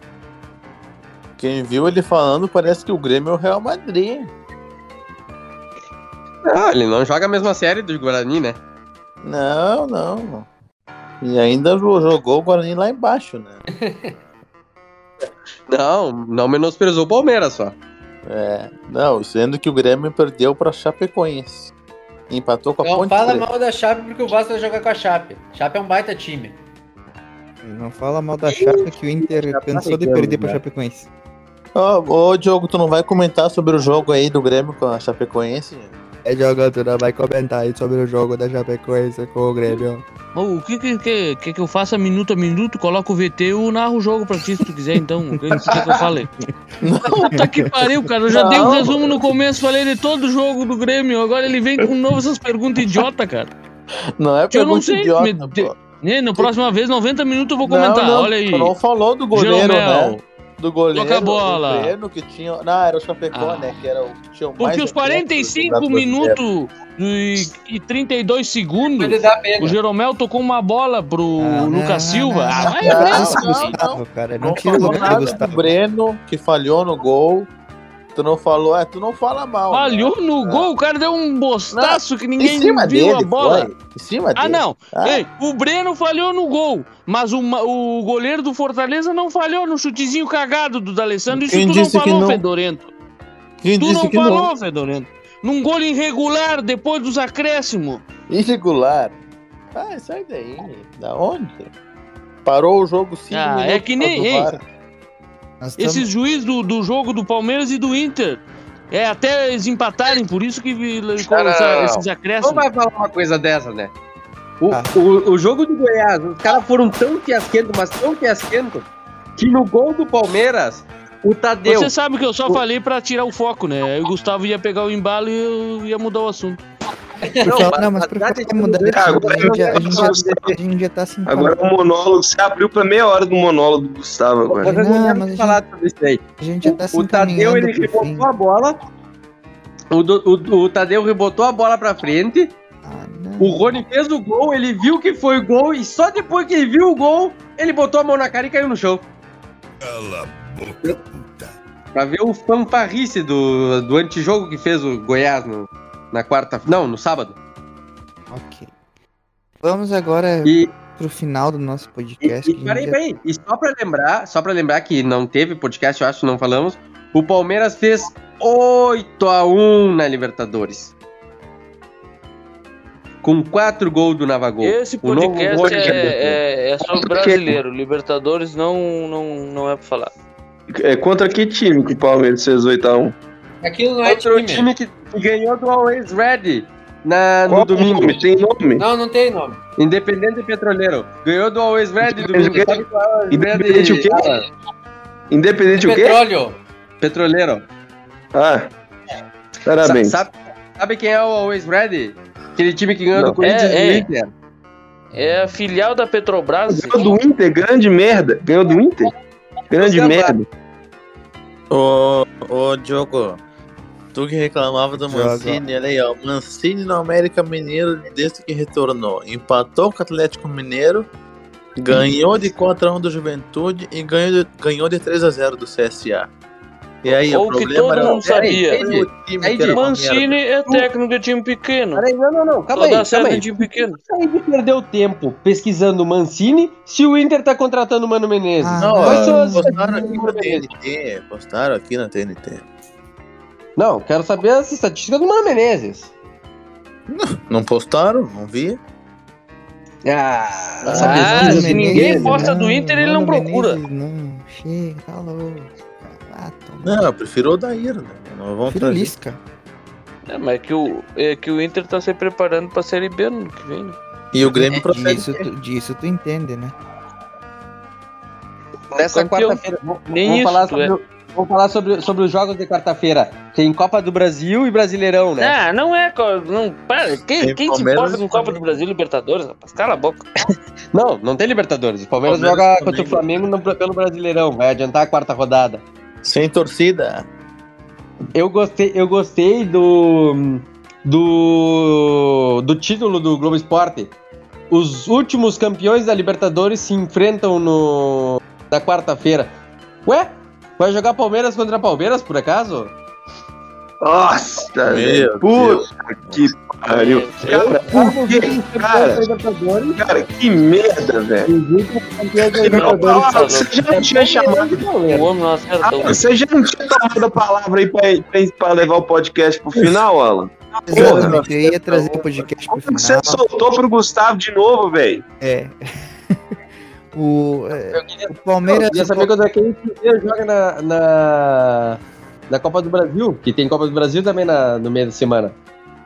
Quem viu ele falando parece que o Grêmio é o Real Madrid. Ah, ele não joga a mesma série do Guarani, né? Não, não. E ainda jo- jogou o Guarani lá embaixo, né? Não, não menosprezou o Palmeiras só. É, não, sendo que o Grêmio perdeu pra Chapecoense. Empatou com a Não Ponte fala Preta. mal da Chape porque o Vasco vai jogar com a Chape. Chape é um baita time. Não fala mal da Chape que o Inter tá cansou de perder pra né? Chapecoense. Ô, ô, Diogo, tu não vai comentar sobre o jogo aí do Grêmio com a Chapecoense? É tu não vai comentar aí sobre o jogo da Chapecoense com o Grêmio. O que que, que que que eu faça minuto a minuto? Coloca o VT e eu narro o jogo pra ti se tu quiser, então. O que, que que eu falei? Puta que pariu, cara. Eu já dei um Não. resumo no começo, falei de todo o jogo do Grêmio. Agora ele vem com novo essas perguntas idiota, cara. Não é Eu pergunta não sei. idiota, me- pô. de- né, na próxima vez, 90 minutos eu vou comentar. Não, não, Olha aí. Tu não falou do goleiro, Jeromel. né? Do goleiro. Toca a bola. O Breno que tinha. Não, era o Chapecó, Ah. né? Que era o que tinha o mais Porque os atletas do 45 Campeonato Brasileiro. minutos e, e 32 segundos, o Jeromel tocou uma bola pro Ah, Lucas não, Silva. não, Ah, não, vai não, ver, não, não. Não Não tira o falou lugar do nada do Gustavo. Breno, que falhou no gol. Tu não falou, é, tu não fala mal. Falhou né? no gol, o cara deu um bostaço que Em ninguém cima viu dele, a bola. foi. Em cima Ah, dele. não. Ah. Ei, o Breno falhou no gol, mas o, o goleiro do Fortaleza não falhou no chutezinho cagado do D'Alessandro. Isso Quem tu não que falou, não? Fedorento. Quem Tu não que falou, não? Fedorento. Num gol irregular depois dos acréscimos. Irregular. Ah, sai daí. Da onde? Parou o jogo 5 Ah, é que nem- ei, tamo- Esses juízes do, do jogo do Palmeiras e do Inter. É, até eles empatarem, por isso que Não, não, não. esses Não acréscimos. vai falar uma coisa dessa, né? O, Ah. o, o jogo do Goiás, os caras foram tão fiasquentos, mas tão fiasquentos, que no gol do Palmeiras, o Tadeu. Você sabe que eu só O- falei pra tirar o foco, né? Aí o Gustavo ia pegar o embalo e eu ia mudar o assunto. Não, mas- não, assunto, a gente já- a Agora gente já tá- a gente já tá Agora o monólogo, você abriu pra meia hora do monólogo do Gustavo agora. Não, não, mas falar sobre isso aí. A gente já tá se O Tadeu, ele rebotou a bola. O, do- o, o Tadeu rebotou a bola pra frente. Ah. O Rony fez o gol, ele viu que foi gol e só depois que ele viu o gol, ele botou a mão na cara e caiu no chão. Cala a boca, puta. Pra ver o fanfarrice do, do antijogo que fez o Goiás no- na quarta. Não, no sábado. Ok. Vamos agora E, pro final do nosso e, podcast. e a peraí, já- peraí. E só pra lembrar, só pra lembrar que não teve podcast, eu acho que não falamos. O Palmeiras fez 8 a 1 na Libertadores. Com 4 gols do Navagol. Esse O novo podcast é, é, é sobre brasileiro. Libertadores não, não, não é pra falar. É, contra que time que o Palmeiras fez 8x1? Aquilo não é Contra o time. time que ganhou do Always Red na, no Qual domingo. nome? Tem nome? Não, não tem nome. Independente Petroleiro. Ganhou do Always Red Independente domingo. é Independente Red? o quê? Independente o quê? Petróleo. Petroleiro. Ah, Sa- parabéns. Sabe, sabe quem é o Always Red? Aquele time que ganhou Não. do Corinthians É, e do é. Inter. É a filial da Petrobras. Ganhou do Inter, grande merda. Ganhou do Inter? Grande merda. Ô, ô Diogo, tu que reclamava do. Mancini, olha aí, ó. Mancini no América Mineiro desde que retornou. Empatou com o Atlético Mineiro, ganhou de 4x1 do Juventude e ganhou de, ganhou de 3x0 do CSA. E aí, Ou o que problema todo era mundo sabia. era o time Aí, que era uma Mancini é técnico de time pequeno. Peraí, não, não, não. Calma dá aí, calma aí. time pequeno. Aí de perder tempo pesquisando o Mancini se o Inter tá contratando o Mano Menezes. Ah, Não, Quais ó, são as postaram aqui na? TNT, postaram aqui na TNT. Não, quero saber as estatísticas do Mano Menezes. Não postaram? Não vi? Ah, essa Ah, se de ninguém Menezes, posta né? do Inter, ele não procura. Menezes, Não, chega, tá louco. Ah. Não, eu prefiro o Daír, né? Não vamos Prefiro. Lisca. É, mas é que o, é que o Inter tá se preparando pra Série B no ano que vem. né? E o Grêmio protege. Disso tu, disso tu entende, né? Nessa quarta-feira, vamos, Nem vamos isso, falar, é. sobre, o- vamos falar sobre, sobre os jogos de quarta-feira. Tem Copa do Brasil e Brasileirão, né? Ah, não é. Não, para, quem, Tem quem se importa com Copa do Brasil e Libertadores? Rapaz, cala a boca. Não, não tem Libertadores. O Palmeiras, Palmeiras joga contra o Flamengo. Flamengo no- pelo Brasileirão. Vai adiantar a quarta rodada. Sem torcida. Eu gostei, eu gostei do, do do título do Globo Esporte. Os últimos campeões da Libertadores se enfrentam no na quarta-feira. Ué? Vai jogar Palmeiras contra Palmeiras por acaso? Nossa, Meu. Puta que pariu. Cara, por quê? Cara, cara, que merda, velho. Você já não tinha chamado. Não acerta. Ah, você já não tinha tomado a palavra aí pra, pra, levar o podcast pro final, Alan? Exatamente, eu ia trazer o podcast pro Como que você final. soltou pro Gustavo de novo, velho? É. o, é, queria, o Palmeiras. eu queria saber quando é que o Cruzeiro joga na, na, na Copa do Brasil, que tem Copa do Brasil também na, no meio da semana.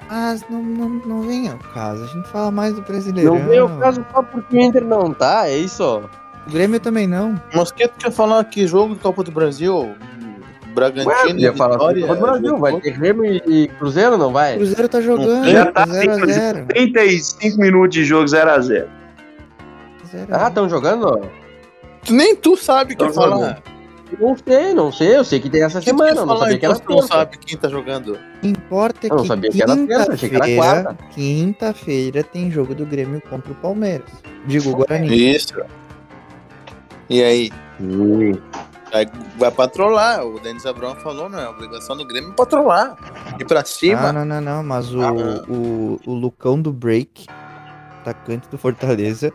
Mas não, não, não vem ao caso. A gente fala mais do Brasileirão. Não veio o caso só porque o Inter não tá, é isso? O Grêmio também não. Mas que tu quer falar que jogo de Copa do Brasil? Bragantino Ué, e ia falar Vitória? Copa do Brasil, vai ter Remo e Cruzeiro, não vai? Cruzeiro tá jogando. Já tá 0x0. 35 minutos de jogo 0x0. Ah, estão jogando? Nem tu sabe o que Tá falar. Não sei, não sei, eu sei que tem essa Que semana, quer não falar sabia que era não sabe quem tá jogando? Importa é Eu não que sabia que era terça, achei que era quinta-feira, quarta. quinta-feira tem jogo do Grêmio contra o Palmeiras. Digo, o Guarani. Isso. E aí? Vai, vai patrolar. O Denis Abrão falou, não é obrigação do Grêmio patrolar. Ir pra cima. Ah, não, não, não, mas o, Ah. o, o Lucão do Break, atacante do Fortaleza,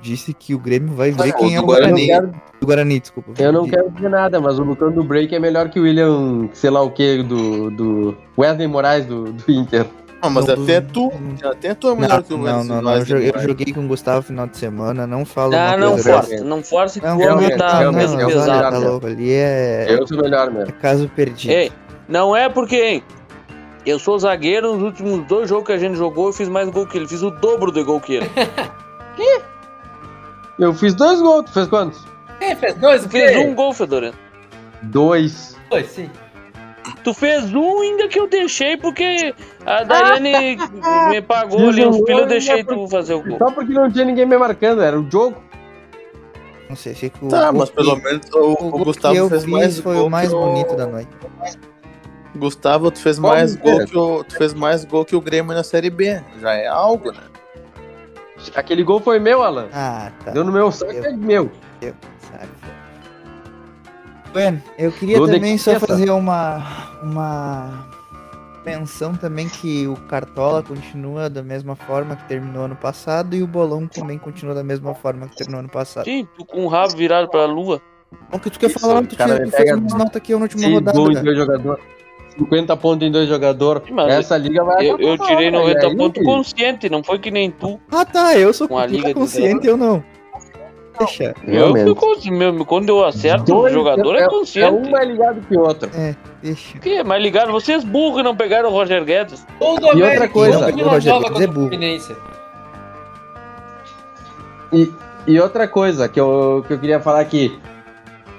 disse que o Grêmio vai ver Ah, quem o é o Guarani. Guarani. Do Guarani, desculpa. Eu não quero dizer nada, mas o Lucão do Break é melhor que o William, sei lá o que, do, do Wesley Moraes do, do Inter. Não, mas Não, até do- tu, até tu é melhor Não, que o não, Wesley não, não, eu Moraes, joguei, eu joguei com o Gustavo no final de semana, não falo Ah, não força. force, não force que Não, o não, homem tá não, mesmo não, pesado. tá louco, ali é, Eu sou melhor é mesmo. caso perdido. Ei, não é porque, hein? Eu sou zagueiro, nos últimos dois jogos que a gente jogou, eu fiz mais gol que ele. Fiz o dobro do gol que ele. Eu fiz dois gols, tu fez quantos? Quem fez dois? o Fiz quê? um gol, Fedorento. Dois. Dois, sim. Tu fez um ainda que eu deixei porque a Daiane me pagou ali Fiz os um pilhas, eu deixei tu fazer o gol. Só porque não tinha ninguém me marcando, era o jogo. Não sei se que o. Tá, o mas que- pelo menos o, o gol Gustavo que eu fez fiz mais foi gol o mais que o- bonito da noite. Gustavo, tu fez mais gol que o, tu fez mais gol que o Grêmio na Série B. Já é algo, né? Aquele gol foi meu, Alan. Ah, tá. Deu no meu saco, é meu. Eu, sabe? Bueno, eu queria Gol também só fazer uma, uma menção também que o Cartola continua da mesma forma que terminou ano passado e o Bolão também continua da mesma forma que terminou ano passado. Sim, tu com o rabo virado pra lua. O que tu quer Isso, falar? Tu, cara tinha, tu fez mais nota que eu na última rodada, cara. dois jogadores. 50 pontos em dois jogadores. Mas Essa liga vai Eu, acabar eu tirei uma hora, 90 e aí? pontos consciente, não foi que nem tu. Ah tá, eu sou Com a liga consciente, eu não. Deixa. Eu consciente mesmo. Quando eu acerto o Dois- jogador, é É consciente. um mais ligado que o outro. É, deixa. Que é mais ligado? Vocês burros e não pegaram o Roger Guedes. Gol do E outra América, coisa, o Roger Guedes é o burro. E, e outra coisa que eu, que eu queria falar aqui.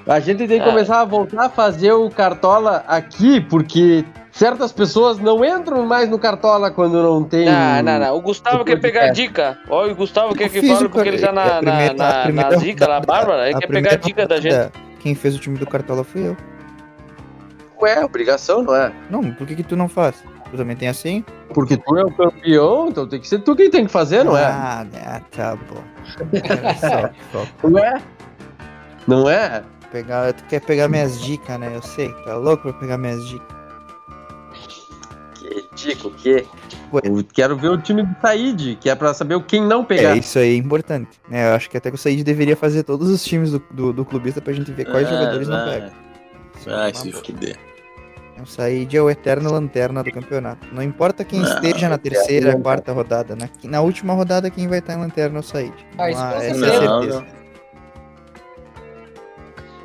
A gente tem que começar a voltar a fazer o Cartola aqui, porque certas pessoas não entram mais no Cartola quando não tem. Não, não, não. O Gustavo o quer pegar podcast. dica. Olha, o Gustavo quer que fale porque ele tá na, a primeira- na, a na, primeira na zica, na Bárbara. Ele a quer pegar dica da gente. rodada, Quem fez o time do Cartola fui eu. Ué, obrigação, não é? Não, por que, que tu não faz? Tu também tem assim? Porque tu é o campeão, então tem que ser tu quem tem que fazer, não é? Ah, né, tá bom. Só Não é? É? pegar, tu quer pegar minhas dicas, né? Eu sei, tá louco pra pegar minhas dicas. Que dica, o quê? Eu quero ver o time do Said, que é pra saber o quem não pegar. É, isso aí é importante. né? eu acho que até que o Said deveria fazer todos os times do, do, do clubista pra gente ver quais Ah, jogadores não pegam. Vai se fuder. O Said é o eterno lanterna do campeonato. Não importa quem Não, esteja na terceira, quarta rodada. Na, na última rodada, quem vai estar em lanterna é o Said. Ah, isso é a certeza. Não, não.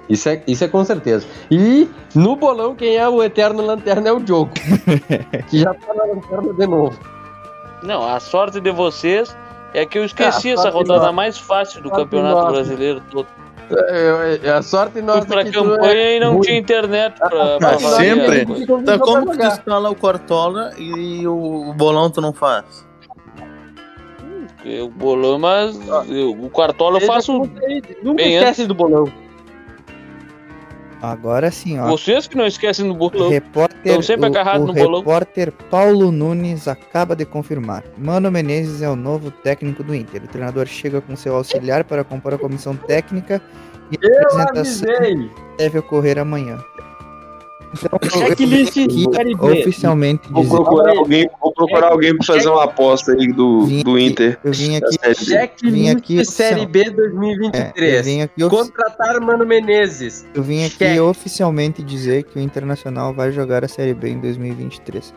Isso é, isso é com certeza. E no bolão, quem é o eterno lanterna é o Diogo. que já tá na lanterna de novo. Não, a sorte de vocês é que eu esqueci Ah, essa rodada nossa. mais fácil do campeonato nossa. brasileiro todo. É, é, a sorte nossa pra que campanha é e não ruim. tinha internet pra, pra Ah, variar. sempre? Tá, pra como que tu instala o Cartola e o bolão tu não faz? Eu bolão, mas eu- o cartola eu faço. Nunca bem esquece do bolão. Agora sim, ó. Vocês que não esquecem do bolão. Repórter, Estão sempre o, agarrados o no bolão. repórter Paulo Nunes acaba de confirmar. Mano Menezes é o novo técnico do Inter. O treinador chega com seu auxiliar para compor a comissão técnica e a Eu apresentação avisei. deve ocorrer amanhã. Então, Checklist eu vim aqui Série B. oficialmente Vou dizer, procurar alguém, vou procurar alguém pra fazer uma aposta aí do, Vim do Inter. eu vim aqui, Série B. Vim Checklist aqui Série. B é, eu 2023. vim aqui, Contratar Mano Menezes. eu vim aqui Check. oficialmente dizer que o Internacional vai jogar a Série B em 2023.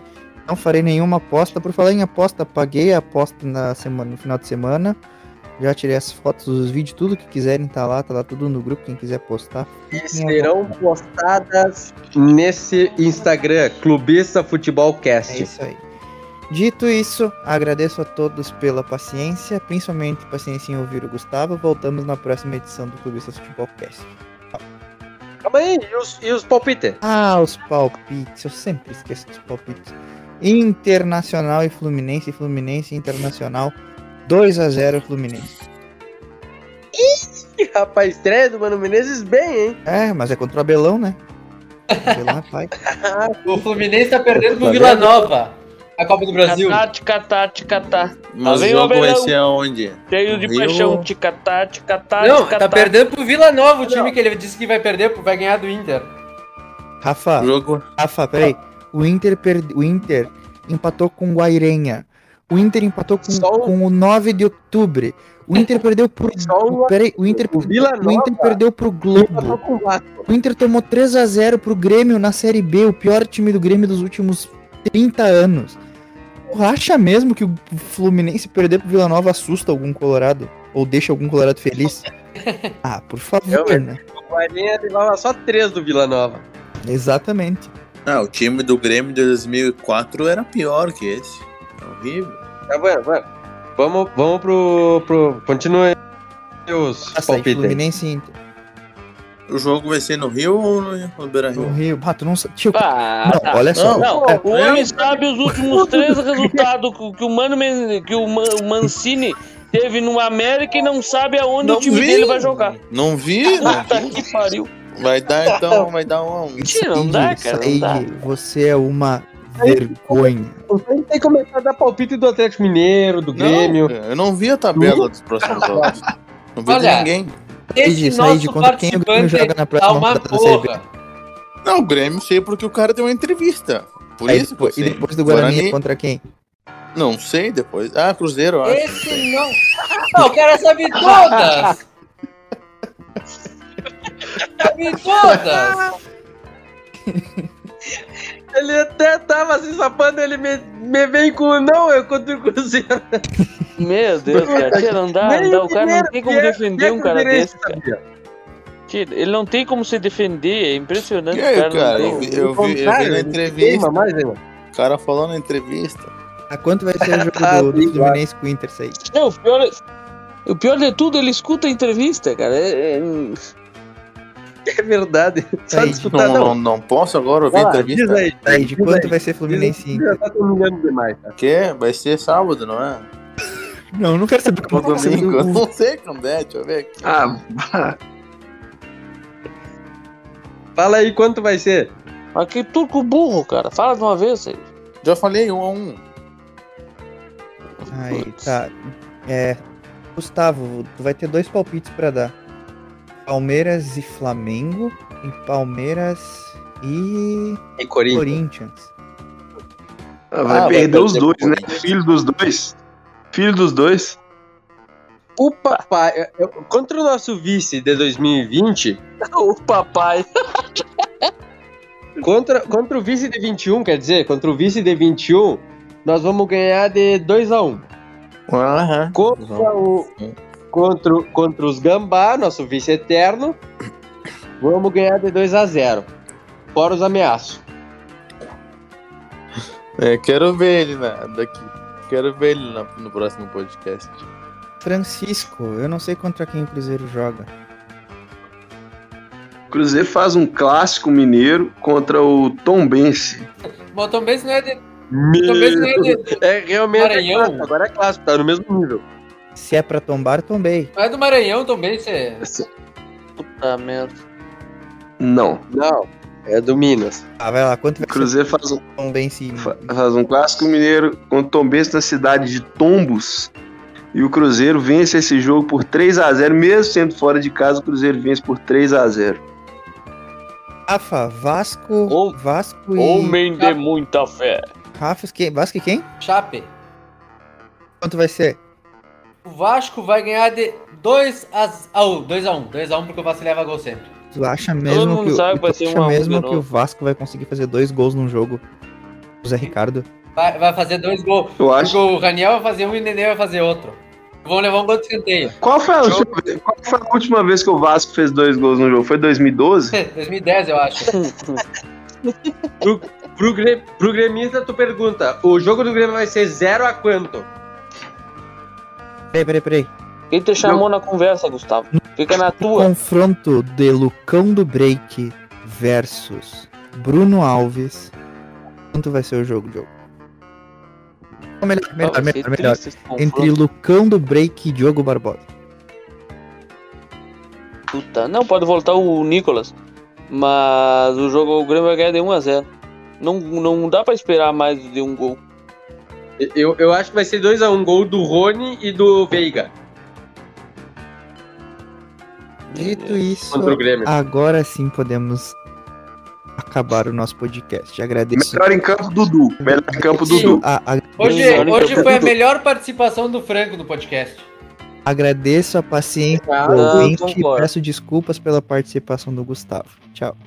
Não farei nenhuma aposta. Por falar em aposta, paguei a aposta na semana, no final de semana. Já tirei as fotos, os vídeos, tudo que quiserem tá lá, tá lá tudo no grupo, quem quiser postar. E serão postadas nesse Instagram, Clubista Futebol É Cast. isso aí. Dito isso, agradeço a todos pela paciência, principalmente paciência em ouvir o Gustavo. Voltamos na próxima edição do Clubista Futebol Cast. Calma aí, e os, e os palpites? Ah, os palpites, eu sempre esqueço dos palpites. Internacional e Fluminense, Fluminense Internacional, 2 a 0 Fluminense. Ih, rapaz, estreia do Mano Menezes bem, hein? É, mas é contra o Abelão, né? O Abelão é pai. O Fluminense tá perdendo pro Tá Vila? Nova. A Copa do Brasil. Catá, ticatá, ticatá. Mas o vem o jogo vai ser aonde? Cheio de Rio- paixão, ticatá, ticatá, Não, ticatá. tá perdendo pro Vila Nova, o time que ele disse que vai perder, vai ganhar do Inter. Rafa, O jogo. Rafa, peraí. O Inter, perde... o Inter empatou com o Guairenha. O Inter empatou com, o- com o 9 de outubro. O Inter perdeu pro. O- Peraí, o Inter, o Vila o Inter Nova perdeu pro Globo. o Inter tomou 3 a 0 pro Grêmio na Série B, o pior time do Grêmio dos últimos 30 anos. Tu acha mesmo que o Fluminense perder pro Vila Nova assusta algum colorado? Ou deixa algum colorado feliz? Ah, por favor, Eu- né? O Guarinha levava só três do Vila Nova. Exatamente. Ah, o time do Grêmio de 2004 era pior que esse. É horrível. Tá bom, mano. Vamos, vamos pro, pro. Continua aí os palpites. Fluminense Inter. O jogo vai ser no Rio ou no, no Beira No Rio? Rio. Ah, tu não. Tio, Ah, não, tá. olha só. Não, É, o homem sabe os últimos três resultados que, o Mano que o, Man- o Mancini teve no América e não sabe aonde o time vi. dele vai jogar. Não vi, não Puta vi. que pariu. Vai dar então, vai dar um a um. Mentira, não dá, cara, não dá. você é uma vergonha. Você tem que começar a dar palpite do Atlético Mineiro, do Grêmio. Não, eu não vi a tabela dos próximos jogos. Não vi de Olha, ninguém. Esse Said, Said, nosso contra quem o Grêmio joga na participante próxima tá rodada da Série. Não, o Grêmio sei porque o cara deu uma entrevista. Por Aí isso depois, e depois do Guarani, contra quem? Não sei depois. Ah, Cruzeiro, eu acho. Esse não. Não, o cara sabe todas. sabe todas. Ele até tava se sapando, ele me, me vem com o não, eu contra o Cruzeiro. Meu Deus, cara. Tia, não dá, não dá. o cara não tem como defender é um cara desse, cara. Tia, Ele não tem como se defender, é impressionante. E aí, o cara, cara, não eu tem. vi, eu vi, eu vi na ele entrevista. mais? O cara falou na entrevista. A quanto vai ser o jogo Ah, do, do Fluminense com o Inter? Não, o pior, é- o pior de tudo, ele escuta a entrevista, cara. É, é- É verdade. Só Aí, disputar, Não, não. não, posso agora ouvir Vai a lá, entrevista. diz aí. Said, diz quanto aí. vai ser Fluminense aí, Inter? Já tá terminando demais, tá? Que? Vai ser sábado, não é? Não, eu não quero saber como vai ser domingo? Não sei quando é, deixa eu ver aqui. Ah, Fala aí quanto vai ser. Mas que turco burro, cara. Fala de uma vez aí. Já falei um a um. Aí, tá. É. Gustavo, tu vai ter dois palpites pra dar. Palmeiras e Flamengo e Palmeiras e E Corinthians. Corinthians. ah, vai Ah, vai perder os perder dois, né? Filho dos dois. Filho dos dois. O papai, contra o nosso vice de 2020, O papai. contra, contra o vice de 21, quer dizer, contra o vice de 21, nós vamos ganhar de 2 a 1 Aham. Contra, o, contra, o- contra os Gambá, nosso vice eterno, vamos ganhar de 2 a 0 Fora os ameaços. É, quero ver ele na, daqui. Quero ver ele na- no próximo podcast. Francisco, eu não sei contra quem o Cruzeiro joga. O Cruzeiro faz um clássico mineiro contra o Tombense. Bom, também isso não é de. Meu, isso não é de. é realmente é Maranhão. clássico, agora é clássico, tá no mesmo nível. Se é pra tombar, tombei. Não é do Maranhão também, você. Puta merda. Não. Não, é do Minas. Ah, vai lá, quanto O Cruzeiro faz um, Tombense? fa- faz um clássico mineiro contra o Tombense na cidade de Tombos. E o Cruzeiro vence esse jogo por 3 a 0 mesmo sendo fora de casa, o Cruzeiro vence por 3 a 0 Rafa, Vasco, Ou- Vasco e Homem de muita fé. Rafa, quem? Vasco e quem? Chape. Quanto vai ser? O Vasco vai ganhar de 2 a 1. 2 a 1, 2 a 1 porque o Vasco leva gol sempre. Tu acha mesmo que, o- sabe que tu acha mesmo que o Vasco vai conseguir fazer dois gols num jogo? O Zé Ricardo. Vai, vai fazer dois gols. Eu acho. Porque o Raniel vai fazer um e o Nenê vai fazer outro. Vão levar um gol de escanteio. Qual foi, a última, vez- qual foi a última vez que o Vasco fez dois gols no jogo? Foi 2012? 2010, eu acho. Pro, pro, pro gremista, tu pergunta: o jogo do Grêmio vai ser 0 a quanto? Peraí, peraí, peraí. Quem te chamou na conversa, Gustavo? Fica na tua. Confronto de Lucão do Break versus Bruno Alves. Quanto vai ser o jogo, Diogo? Não, Melhor, melhor, melhor, melhor. Entre Lucão do Break e Diogo Barbosa. Puta, não, pode voltar o Nicolas. Mas o jogo o Grêmio vai ganhar de 1 a 0 Não, não dá pra esperar mais de um gol. Eu, eu acho que vai ser 2 a 1 gol do Rony e do Veiga Dito isso, contra o Grêmio. agora sim podemos acabar o nosso podcast. Agradeço. Melhor em campo, Dudu. Melhor em campo, Dudu. a- a- Hoje, hoje foi a melhor participação do Franco no podcast. agradeço a paciência Ah, do ouvinte e peço desculpas pela participação do Gustavo. Tchau.